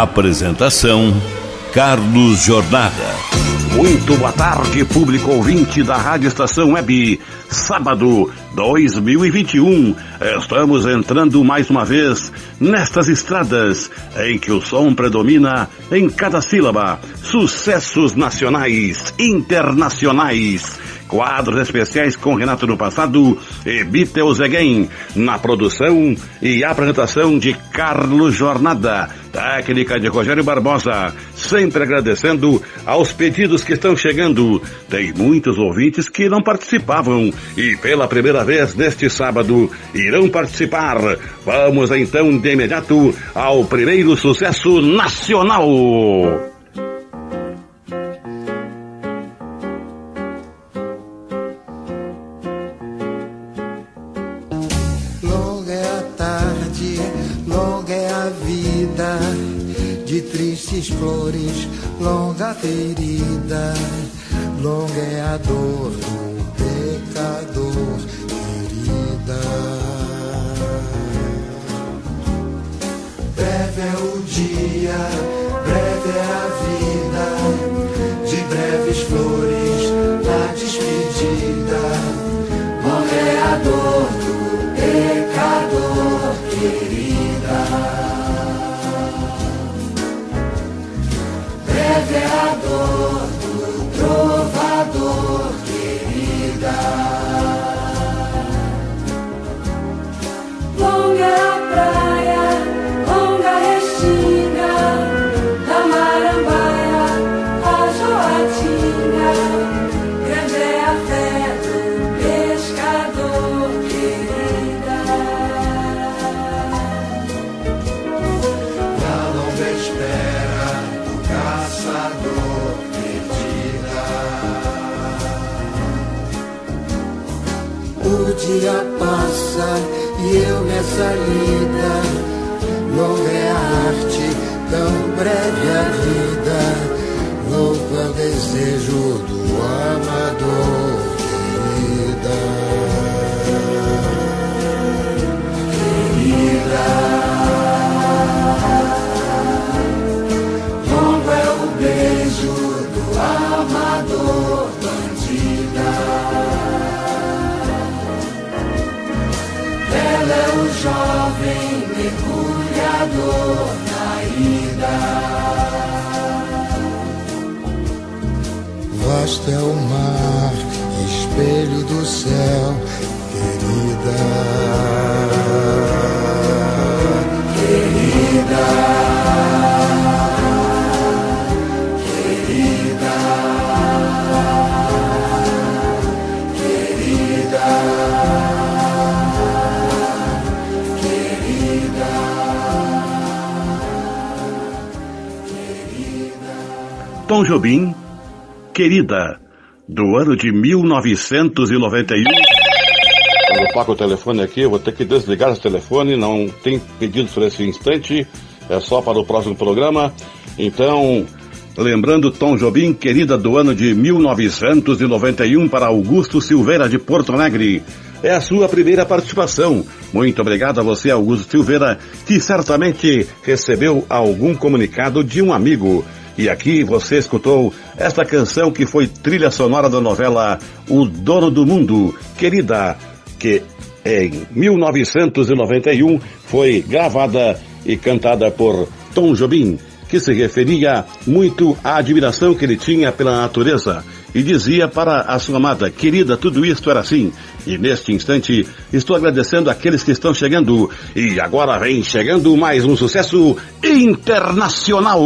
Apresentação: Carlos Jornada. Muito boa tarde, público ouvinte da Rádio Estação Web. Sábado 2021, estamos entrando mais uma vez nestas estradas em que o som predomina em cada sílaba. Sucessos nacionais, internacionais Quadros especiais com Renato no passado e Beatles Again. Na produção e apresentação de Carlos Jornada. Técnica de Rogério Barbosa. Sempre agradecendo aos pedidos que estão chegando. Tem muitos ouvintes que não participavam e pela primeira vez neste sábado irão participar. Vamos então de imediato ao primeiro sucesso nacional. Flores, longa ferida, longa é a dor É o mar, espelho do céu. Querida. Querida. Tom Jobim, Querida, do ano de 1991. Quando eu toco o telefone aqui, eu vou ter que desligar esse telefone, não tem pedidos para esse instante, é só para o próximo programa. Então, lembrando Tom Jobim, Querida, do ano de 1991, para Augusto Silveira de Porto Alegre. É a sua primeira participação. Muito obrigado a você, Augusto Silveira, que certamente recebeu algum comunicado de um amigo. E aqui você escutou esta canção que foi trilha sonora da novela O Dono do Mundo, querida, que em 1991 foi gravada e cantada por Tom Jobim, que se referia muito à admiração que ele tinha pela natureza e dizia para a sua amada, querida, tudo isto era assim. E neste instante estou agradecendo aqueles que estão chegando. E agora vem chegando mais um sucesso internacional.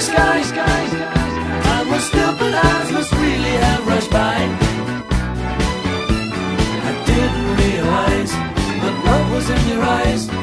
the sky, sky, and my stupid eyes must really have rushed by. I didn't realize, but love was in your eyes.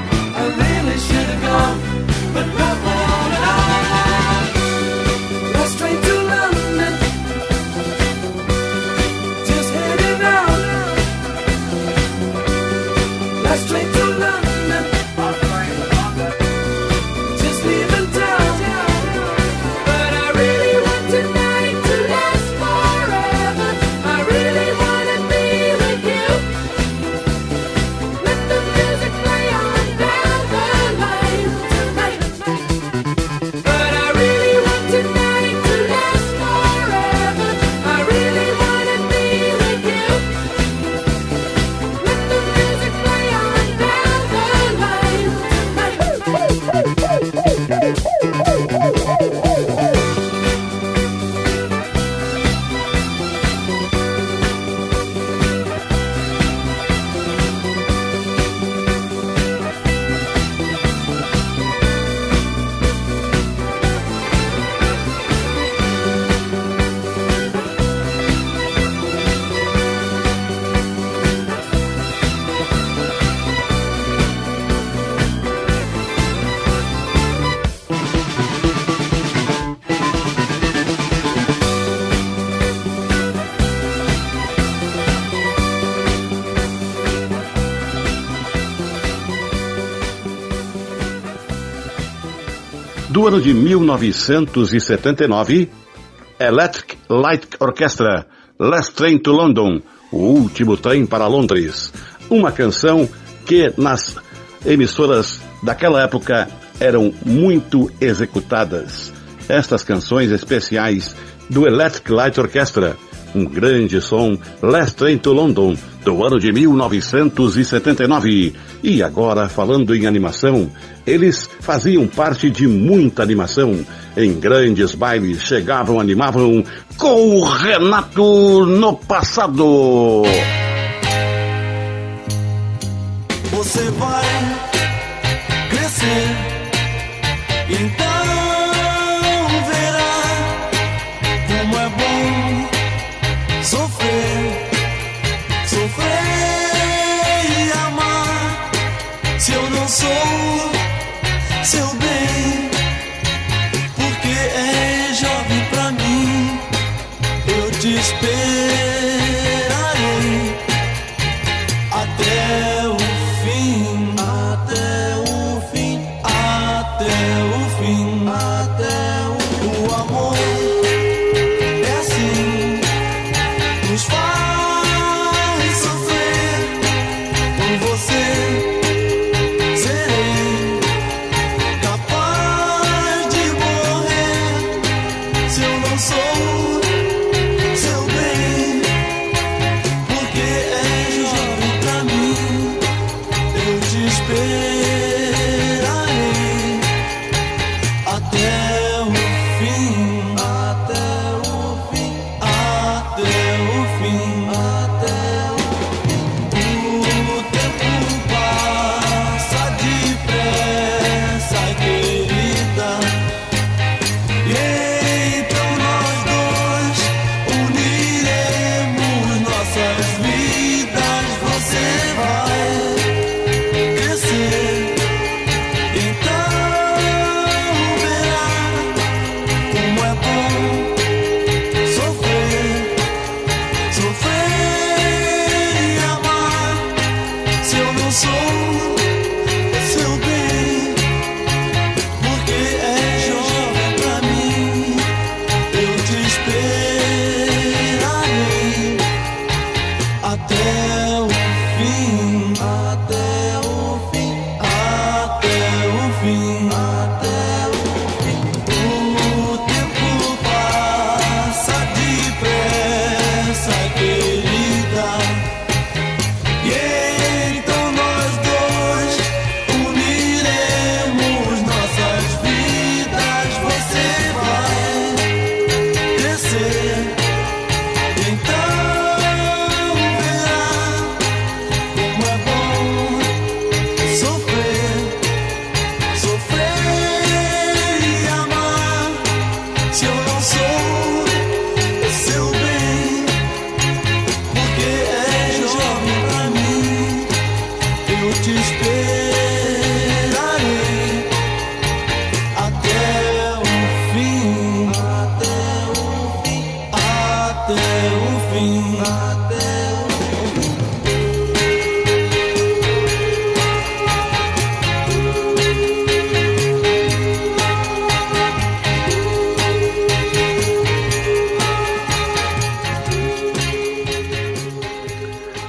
Do ano de 1979, Electric Light Orchestra, Last Train to London, o último trem para Londres. Uma canção que nas emissoras daquela época eram muito executadas. Estas canções especiais do Electric Light Orchestra, um grande som, Last Train to London, do ano de 1979. E agora, falando em animação, eles faziam parte de muita animação. Em grandes bailes chegavam, animavam com o Renato no passado. Você vai crescer,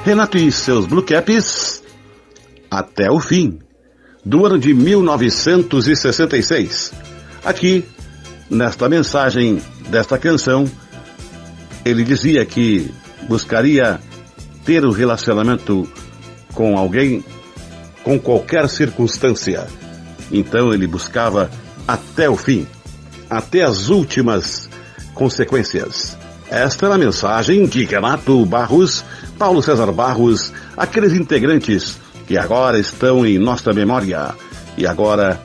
Renato e seus Blue Caps até o fim do ano de 1966. Aqui, nesta mensagem desta canção, ele dizia que buscaria ter um relacionamento com alguém com qualquer circunstância. Então ele buscava até o fim, até as últimas consequências. Esta é a mensagem de Renato Barros, Paulo César Barros, aqueles integrantes que agora estão em nossa memória. E agora,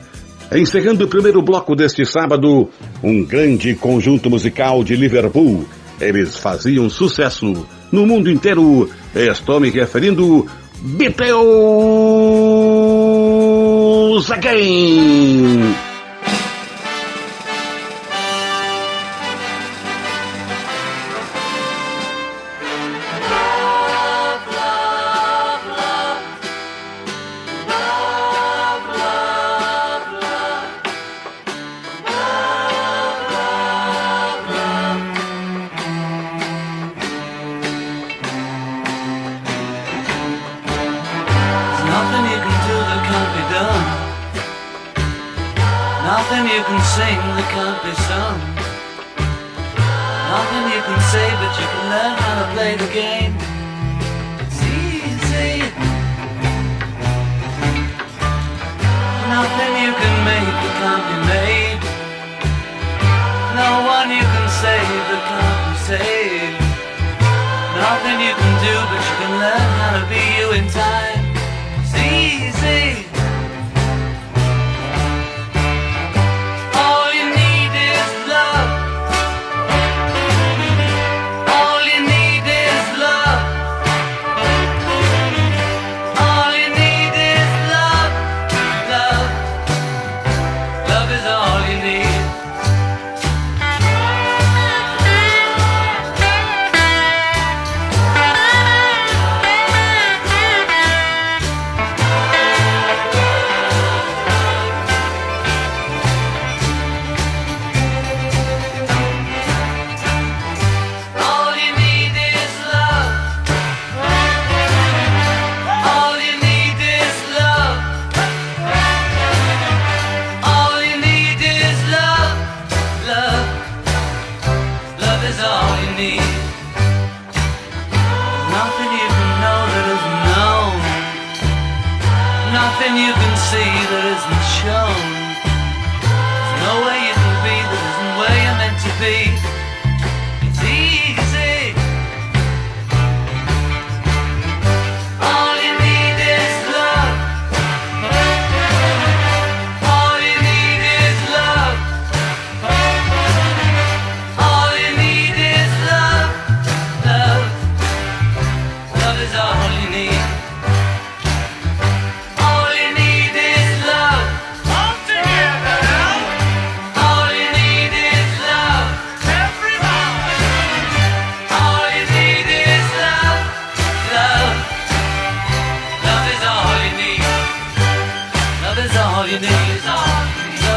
encerrando o primeiro bloco deste sábado, um grande conjunto musical de Liverpool. Eles faziam sucesso no mundo inteiro. Estou me referindo Beatles Again.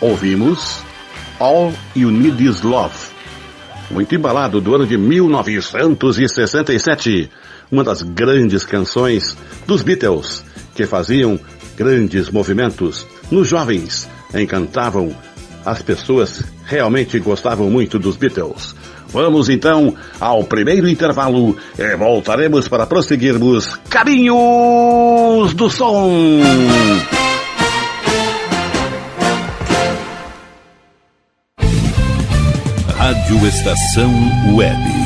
Ouvimos All You Need Is Love. Muito embalado do ano de 1967, uma das grandes canções dos Beatles, que faziam grandes movimentos nos jovens, encantavam as pessoas, realmente gostavam muito dos Beatles. Vamos então ao primeiro intervalo e voltaremos para prosseguirmos Caminhos do Som. Estação Web.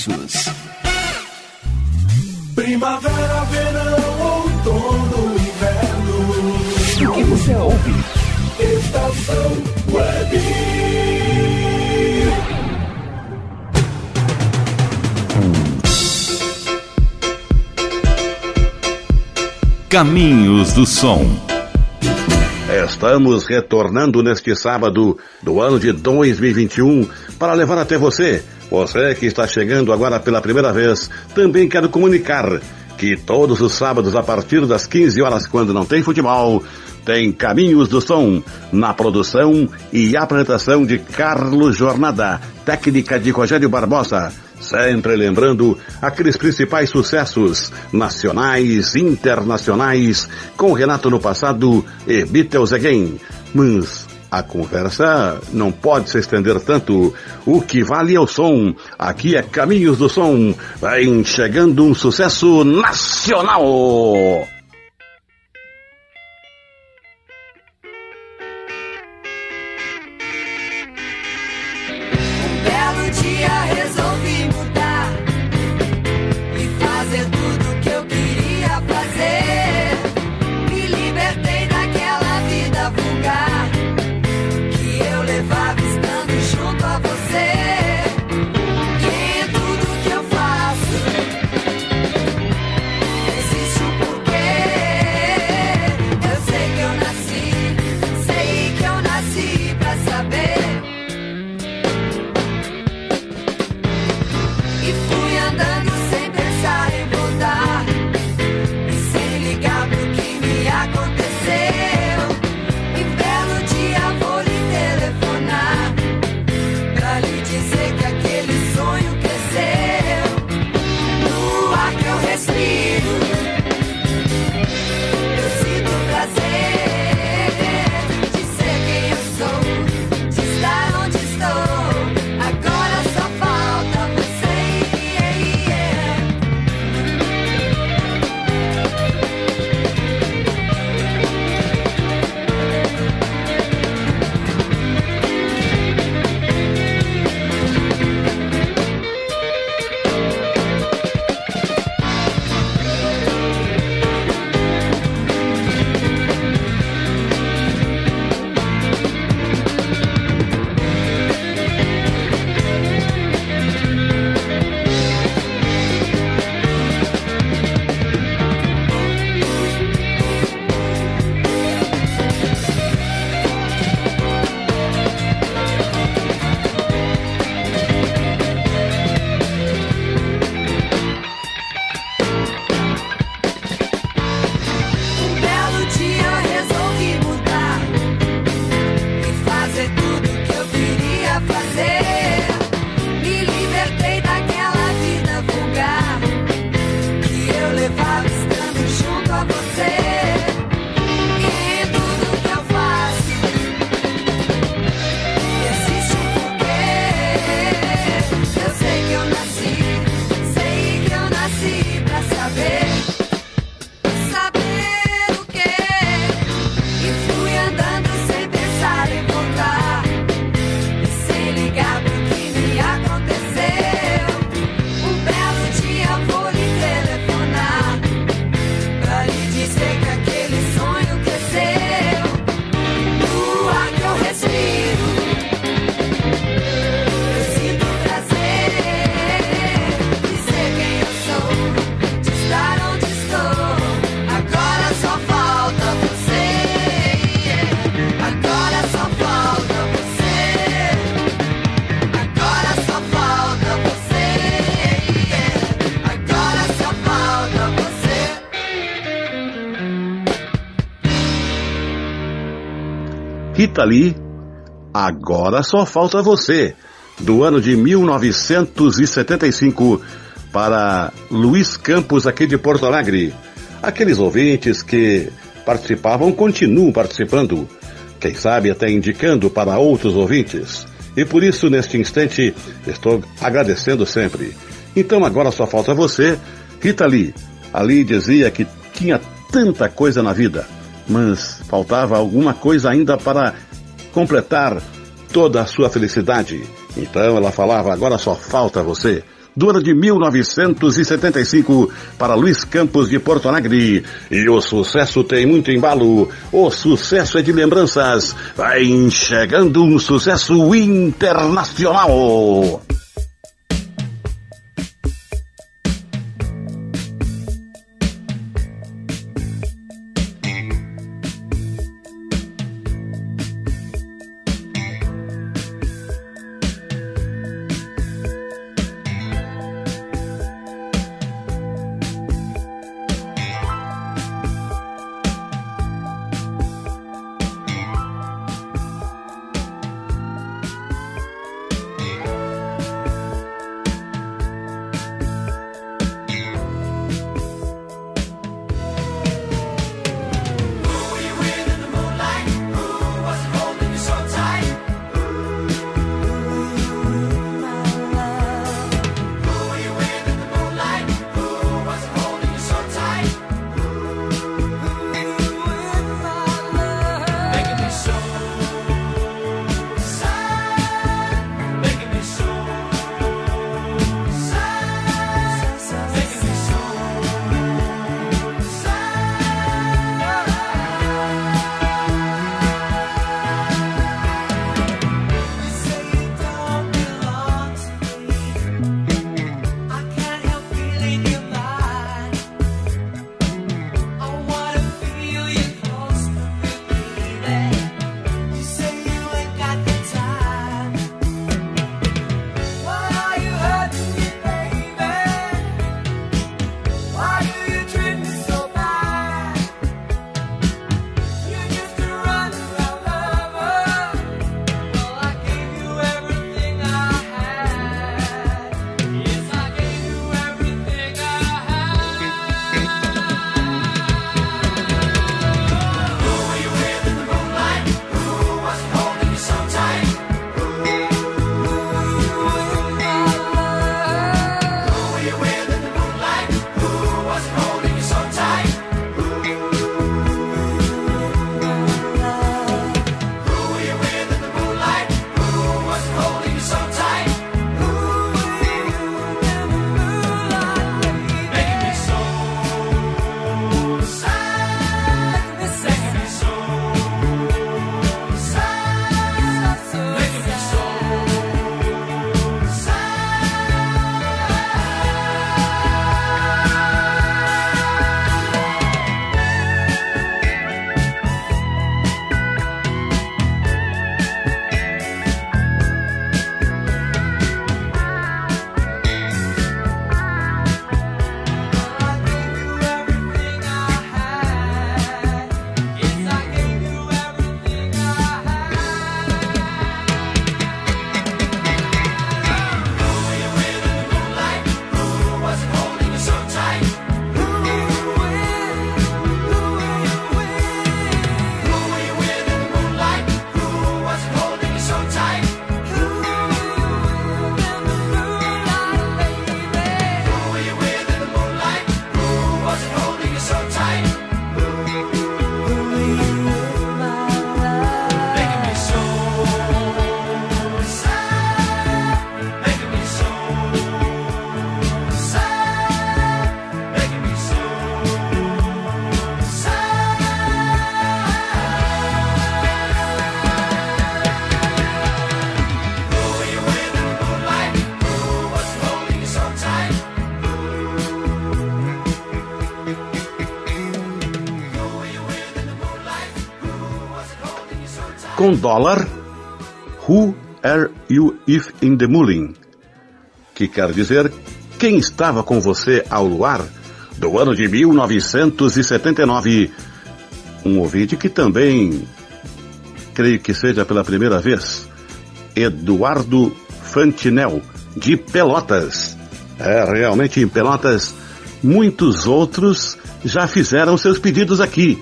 Primavera, verão, outono, inverno. O que você ouve? Estação Web. Caminhos do Som. Estamos retornando neste sábado do ano de 2021 para levar até você, você que está chegando agora pela primeira vez, também quero comunicar que todos os sábados a partir das 15 horas, quando não tem futebol, tem Caminhos do Som, na produção e apresentação de Carlos Jornada, técnica de Rogério Barbosa. Sempre lembrando aqueles principais sucessos nacionais, internacionais, com Renato no passado e Beatles Again. Mas a conversa não pode se estender tanto. O que vale é o som. Aqui é Caminhos do Som. Vem chegando um sucesso nacional. Rita Lee, Agora Só Falta Você, do ano de 1975, para Luiz Campos, aqui de Porto Alegre. Aqueles ouvintes que participavam continuam participando, quem sabe até indicando para outros ouvintes. E por isso, neste instante, estou agradecendo sempre. Então agora só falta você, Rita Lee. Ali dizia que tinha tanta coisa na vida, mas faltava alguma coisa ainda para completar toda a sua felicidade. Então ela falava: agora só falta você. Ano de 1975 para Luiz Campos de Porto Alegre. E o sucesso tem muito embalo. O sucesso é de lembranças. Vai chegando um sucesso internacional. Dólar, Who are you if in the moonlight? Que quer dizer, quem estava com você ao luar? Do ano de 1979. Um ouvinte que também creio que seja pela primeira vez, Eduardo Fantinel, de Pelotas. É, realmente em Pelotas, muitos outros já fizeram seus pedidos aqui.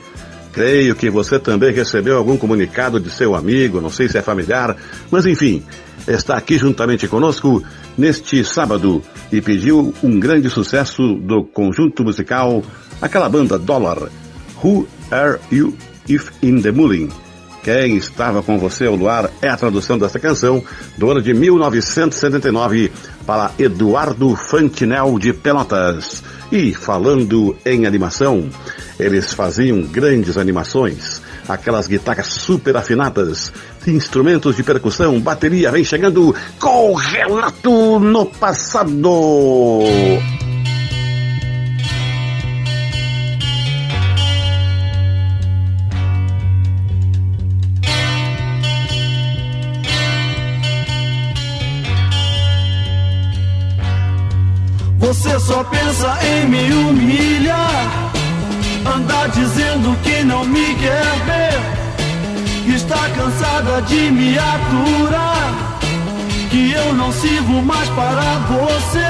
Creio que você também recebeu algum comunicado de seu amigo, não sei se é familiar, mas enfim, está aqui juntamente conosco neste sábado e pediu um grande sucesso do conjunto musical, aquela banda Dollar. Who Are You If in the Moulin? Quem estava com você ao luar é a tradução desta canção do ano de 1979 para Eduardo Fantinel de Pelotas. E falando em animação, eles faziam grandes animações, aquelas guitarras super afinadas, instrumentos de percussão, bateria, vem chegando com Relato no Passado. Você só pensa em me humilhar, andar dizendo que não me quer ver, está cansada de me aturar, que eu não sirvo mais para você,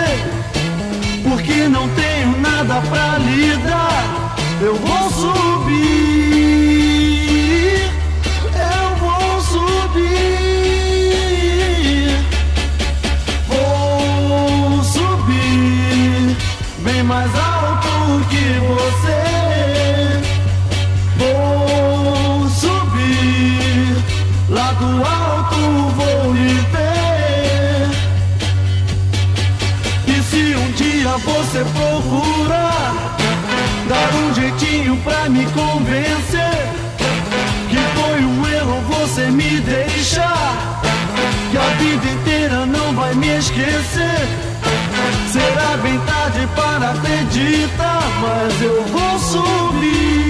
porque não tenho nada pra lhe dar. Eu vou subir, você procurar dar um jeitinho pra me convencer que foi um erro você me deixar que a vida inteira não vai me esquecer. Será bem tarde para acreditar, mas eu vou subir.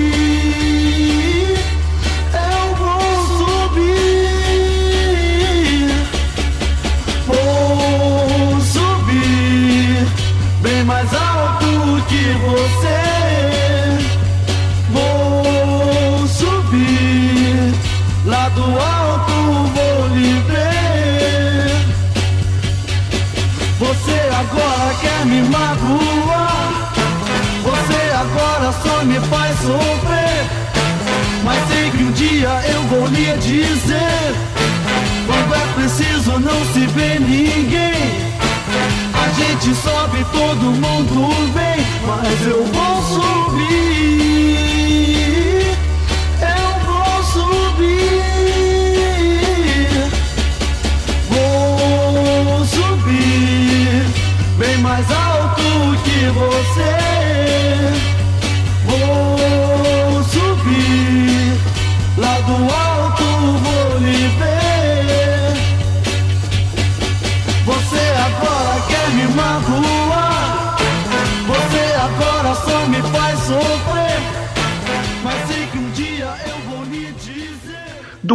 Gente sobe, todo mundo vem. Mas eu vou subir. Eu vou subir. Vou subir bem mais alto que você.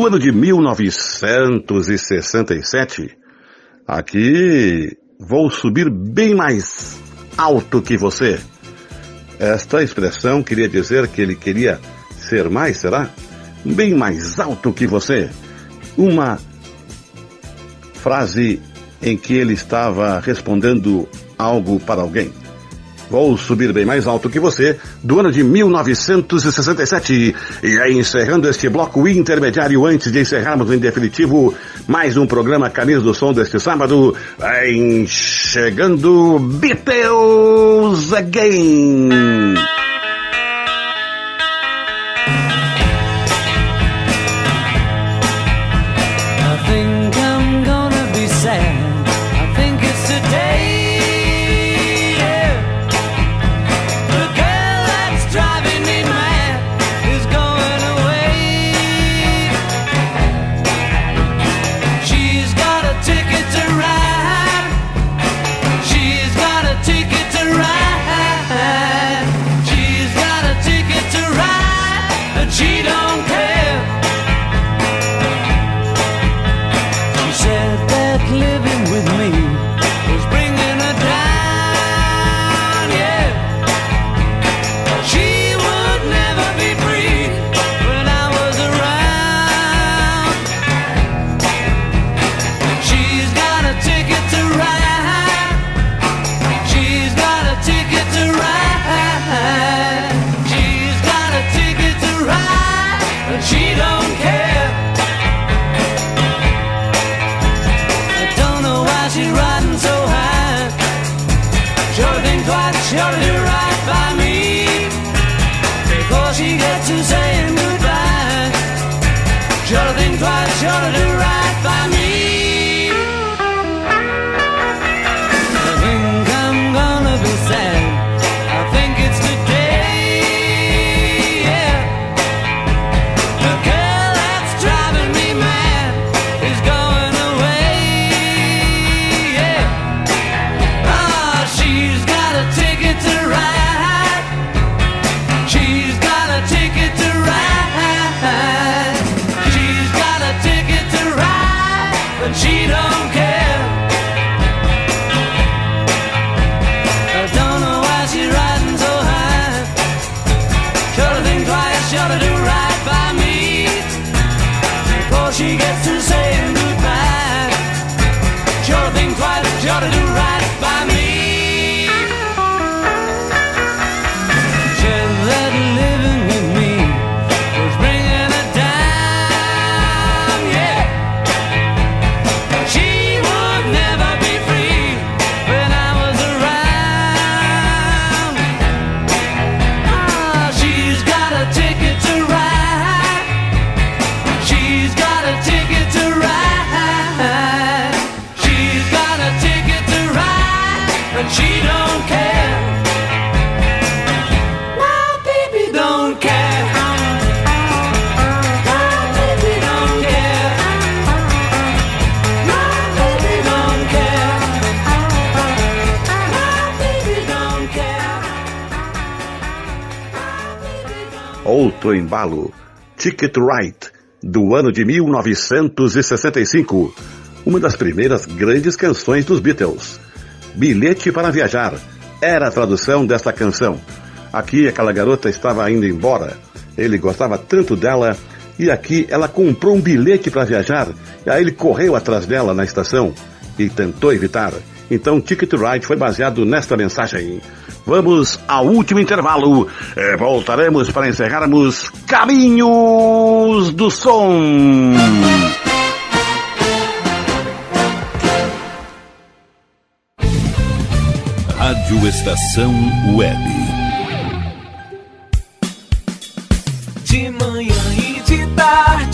Do ano de 1967. Aqui vou subir bem mais alto que você. Esta expressão queria dizer que ele queria ser mais, será? Bem mais alto que você. Uma frase em que ele estava respondendo algo para alguém. Vou subir bem mais alto que você, do ano de 1967. E aí, encerrando este bloco intermediário, antes de encerrarmos em definitivo mais um programa Caminhos do Som deste sábado, em chegando Beatles Again. Embalo. Ticket Right, do ano de 1965. Uma das primeiras grandes canções dos Beatles. Bilhete para Viajar era a tradução desta canção. Aqui aquela garota estava indo embora. Ele gostava tanto dela e aqui ela comprou um bilhete para viajar. E aí ele correu atrás dela na estação e tentou evitar. Então Ticket to Ride foi baseado nesta mensagem. Vamos ao último intervalo. Eh, voltaremos para encerrarmos Caminhos do Som. Rádio Estação Web. De manhã e de tarde,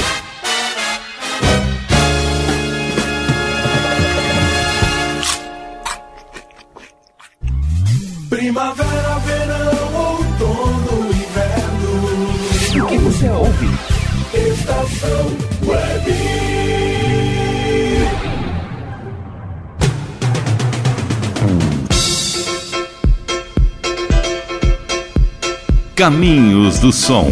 Caminhos do Som.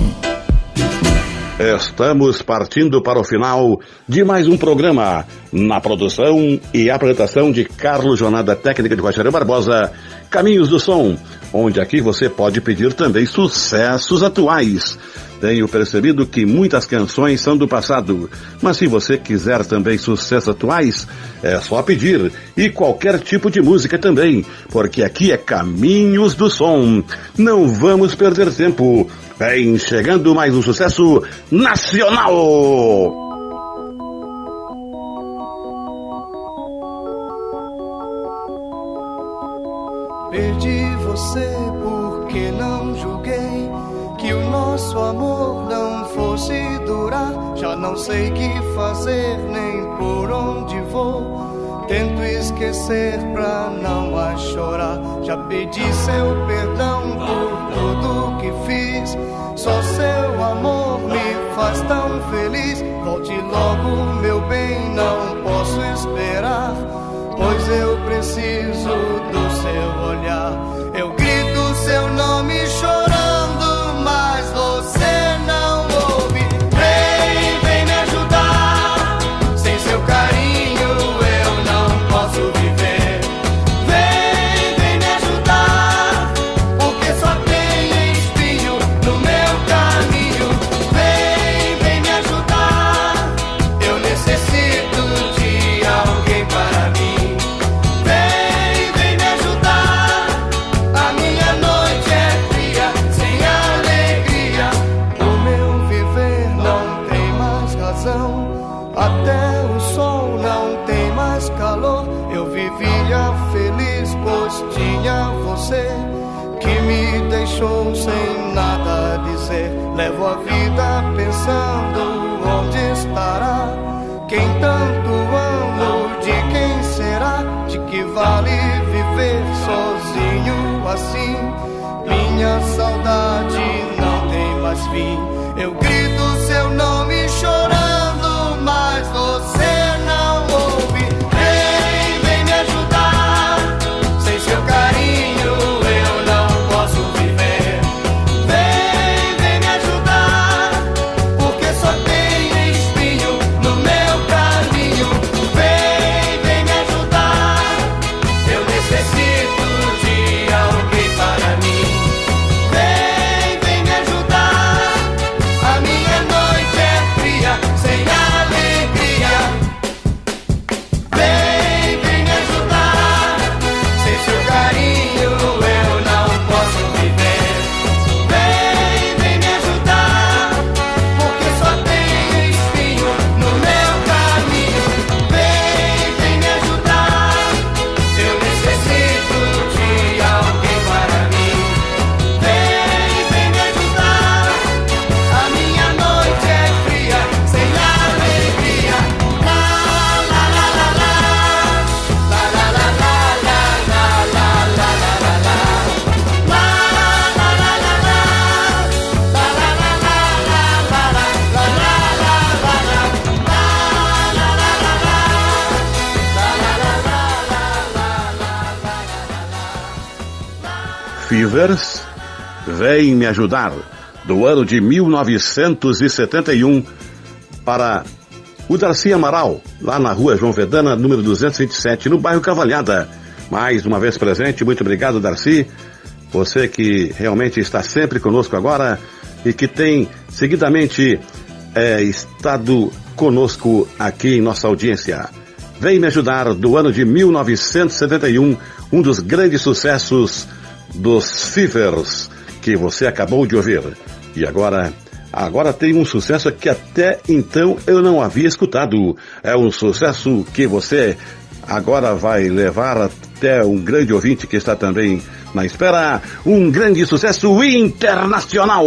Estamos partindo para o final de mais um programa. Na produção e apresentação de Carlos Jornada Técnica de Rogério Barbosa, Caminhos do Som, onde aqui você pode pedir também sucessos atuais. Tenho percebido que muitas canções são do passado, mas se você quiser também sucessos atuais, é só pedir. E qualquer tipo de música também, porque aqui é Caminhos do Som. Não vamos perder tempo. Vem chegando mais um sucesso nacional! Perdi você nosso amor não fosse durar. Já não sei que fazer nem por onde vou. Tento esquecer pra não a chorar. Já pedi seu perdão por tudo que fiz. Só seu amor me faz tão feliz. Volte logo, meu bem, não posso esperar. Pois eu preciso do seu olhar. Vem Me Ajudar, do ano de 1971, para o Darcy Amaral, lá na rua João Vedana, número 227, no bairro Cavalhada. Mais uma vez presente, muito obrigado, Darcy. Você que realmente está sempre conosco agora e que tem seguidamente é, estado conosco aqui em nossa audiência. Vem me ajudar do ano de 1971, um dos grandes sucessos dos Fivers que você acabou de ouvir. E agora, agora tem um sucesso que até então eu não havia escutado. É um sucesso que você agora vai levar até um grande ouvinte que está também na espera. Um grande sucesso internacional.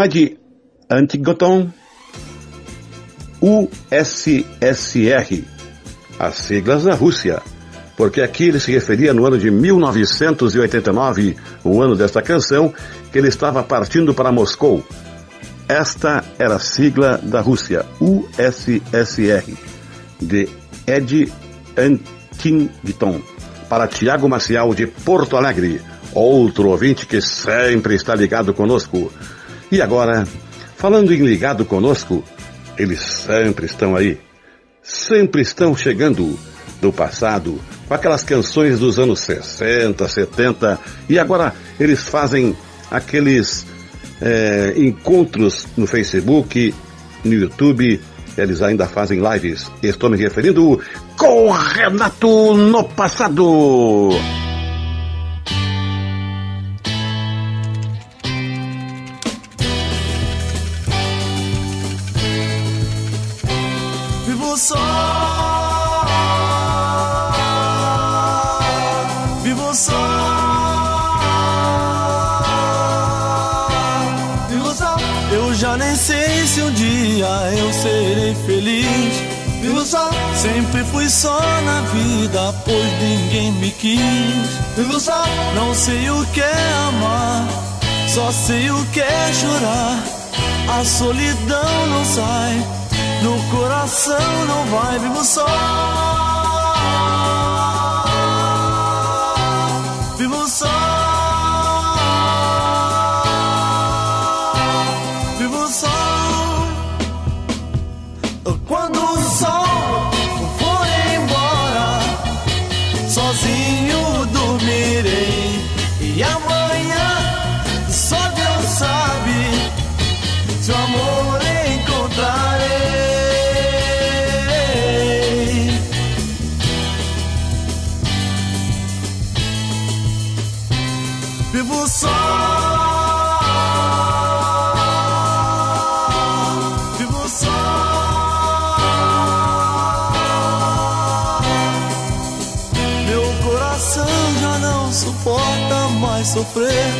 Com Ed Antigoton, USSR, as siglas da Rússia, porque aqui ele se referia no ano de 1989, o ano desta canção, que ele estava partindo para Moscou. Esta era a sigla da Rússia, USSR, de Ed Antington, para Tiago Maciel de Porto Alegre, outro ouvinte que sempre está ligado conosco. E agora, falando em ligado conosco, eles sempre estão aí, sempre estão chegando do passado, com aquelas canções dos anos 60, 70, e agora eles fazem aqueles é, encontros no Facebook, no YouTube, eles ainda fazem lives. Estou me referindo com Renato no passado. Dia eu serei feliz. Vivo só. Sempre fui só na vida, pois ninguém me quis. Vivo só. Não sei o que é amar, só sei o que é chorar. A solidão não sai, no coração não vai, vivo só. Sofrer.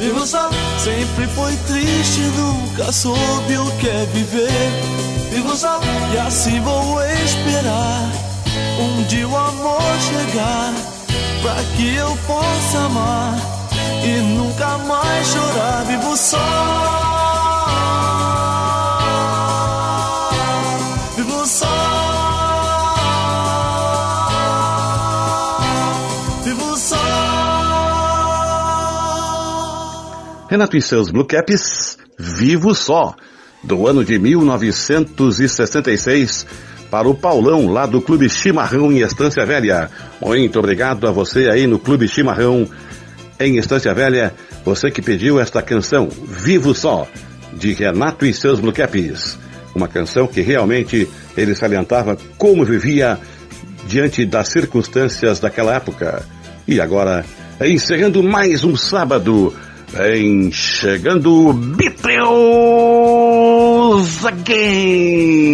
Vivo só. Sempre foi triste, nunca soube o que é viver. Vivo só. E assim vou esperar um dia o amor chegar. Pra que eu possa amar e nunca mais chorar. Vivo só. Renato e seus Blue Caps, Vivo Só, do ano de 1966, para o Paulão, lá do Clube Chimarrão em Estância Velha. Muito obrigado a você aí no Clube Chimarrão em Estância Velha, você que pediu esta canção, Vivo Só, de Renato e seus Blue Caps. Uma canção que realmente ele salientava como vivia diante das circunstâncias daquela época. E agora, encerrando mais um sábado, vem chegando Beatles Again.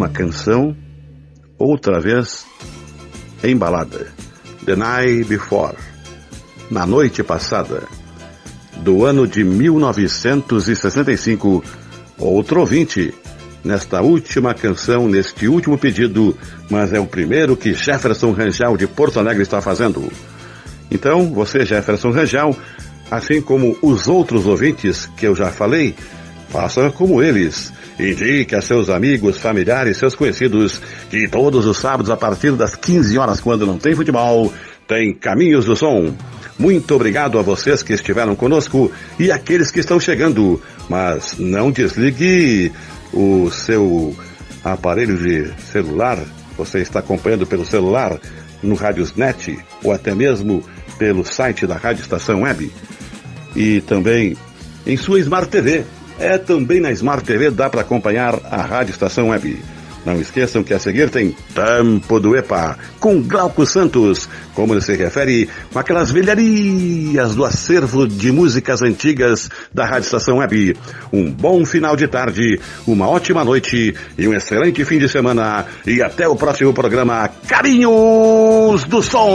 Uma canção, outra vez, embalada. The Night Before. Na noite passada. Do ano de 1965. Outro ouvinte. Nesta última canção, neste último pedido, mas é o primeiro que Jefferson Rangel de Porto Alegre está fazendo. Então, você, Jefferson Rangel, assim como os outros ouvintes que eu já falei, faça como eles. Indique a seus amigos, familiares, seus conhecidos que todos os sábados, a partir das 15 horas, quando não tem futebol, tem Caminhos do Som. Muito obrigado a vocês que estiveram conosco e aqueles que estão chegando. Mas não desligue o seu aparelho de celular. Você está acompanhando pelo celular, no Radiosnet ou até mesmo pelo site da Rádio Estação Web. E também em sua Smart TV. É também na Smart TV dá para acompanhar a Rádio Estação Web. Não esqueçam que a seguir tem Tempo do EPA, com Glauco Santos, como ele se refere com aquelas velharias do acervo de músicas antigas da Rádio Estação Web. Um bom final de tarde, uma ótima noite e um excelente fim de semana. E até o próximo programa Carinhos do Som.